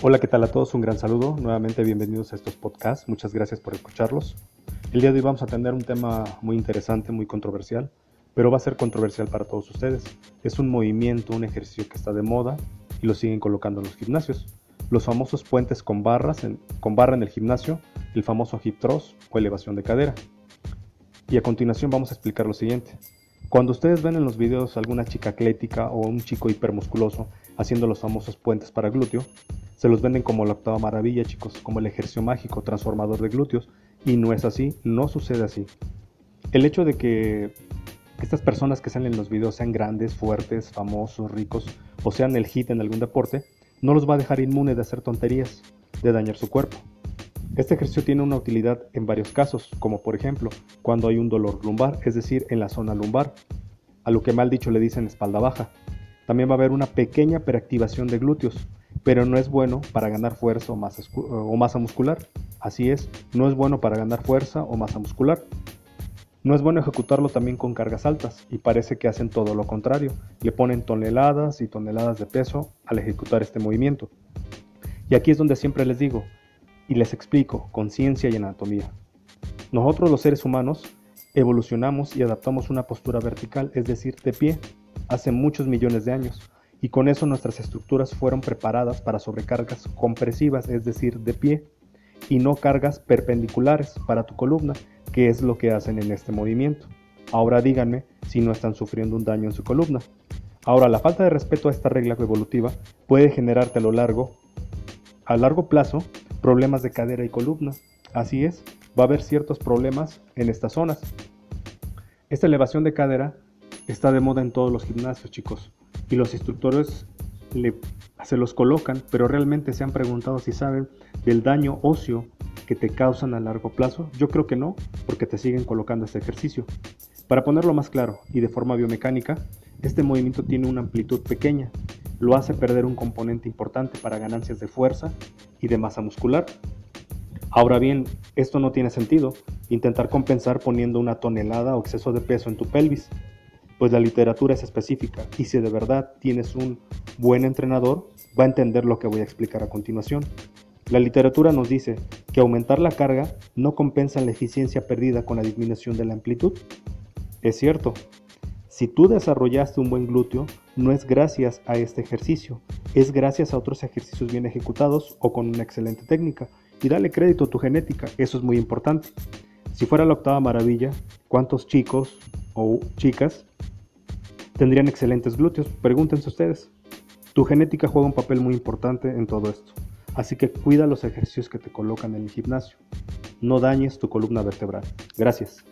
Hola, ¿qué tal a todos? Un gran saludo. Nuevamente bienvenidos a estos podcasts. Muchas gracias por escucharlos. El día de hoy vamos a tener un tema muy interesante, muy controversial, pero va a ser controversial para todos ustedes. Es un movimiento, un ejercicio que está de moda y lo siguen colocando en los gimnasios. Los famosos puentes con barras, con barra en el gimnasio, el famoso hip thrust o elevación de cadera. Y a continuación vamos a explicar lo siguiente. Cuando ustedes ven en los videos alguna chica atlética o un chico hipermusculoso haciendo los famosos puentes para glúteo, se los venden como la octava maravilla, chicos, como el ejercicio mágico transformador de glúteos, y no es así, no sucede así. El hecho de que estas personas que salen en los videos sean grandes, fuertes, famosos, ricos, o sean el hit en algún deporte, no los va a dejar inmune de hacer tonterías, de dañar su cuerpo. Este ejercicio tiene una utilidad en varios casos, como por ejemplo cuando hay un dolor lumbar, es decir, en la zona lumbar, a lo que mal dicho le dicen espalda baja. También va a haber una pequeña preactivación de glúteos, pero no es bueno para ganar fuerza o masa, o masa muscular. Así es, no es bueno para ganar fuerza o masa muscular. No es bueno ejecutarlo también con cargas altas y parece que hacen todo lo contrario. Le ponen toneladas y toneladas de peso al ejecutar este movimiento. Y aquí es donde siempre les digo y les explico con ciencia y anatomía. Nosotros los seres humanos evolucionamos y adaptamos una postura vertical, es decir, de pie, hace muchos millones de años y con eso nuestras estructuras fueron preparadas para sobrecargas compresivas, es decir, de pie, y no cargas perpendiculares para tu columna, que es lo que hacen en este movimiento. Ahora díganme si no están sufriendo un daño en su columna. Ahora, la falta de respeto a esta regla evolutiva puede generarte a lo largo, a largo plazo, problemas de cadera y columna. Así es, va a haber ciertos problemas en estas zonas. Esta elevación de cadera está de moda en todos los gimnasios, chicos y los instructores se los colocan, pero realmente se han preguntado si saben del daño óseo que te causan a largo plazo. Yo creo que no, porque te siguen colocando este ejercicio. Para ponerlo más claro y de forma biomecánica, este movimiento tiene una amplitud pequeña, lo hace perder un componente importante para ganancias de fuerza y de masa muscular. Ahora bien, esto no tiene sentido, intentar compensar poniendo una tonelada o exceso de peso en tu pelvis pues la literatura es específica y si de verdad tienes un buen entrenador, va a entender lo que voy a explicar a continuación. La literatura nos dice que aumentar la carga no compensa la eficiencia perdida con la disminución de la amplitud. Es cierto, si tú desarrollaste un buen glúteo, no es gracias a este ejercicio, es gracias a otros ejercicios bien ejecutados o con una excelente técnica. Y dale crédito a tu genética, eso es muy importante. Si fuera la octava maravilla, ¿cuántos chicos o chicas tendrían excelentes glúteos. Pregúntense ustedes. Tu genética juega un papel muy importante en todo esto. Así que cuida los ejercicios que te colocan en el gimnasio. No dañes tu columna vertebral. Gracias.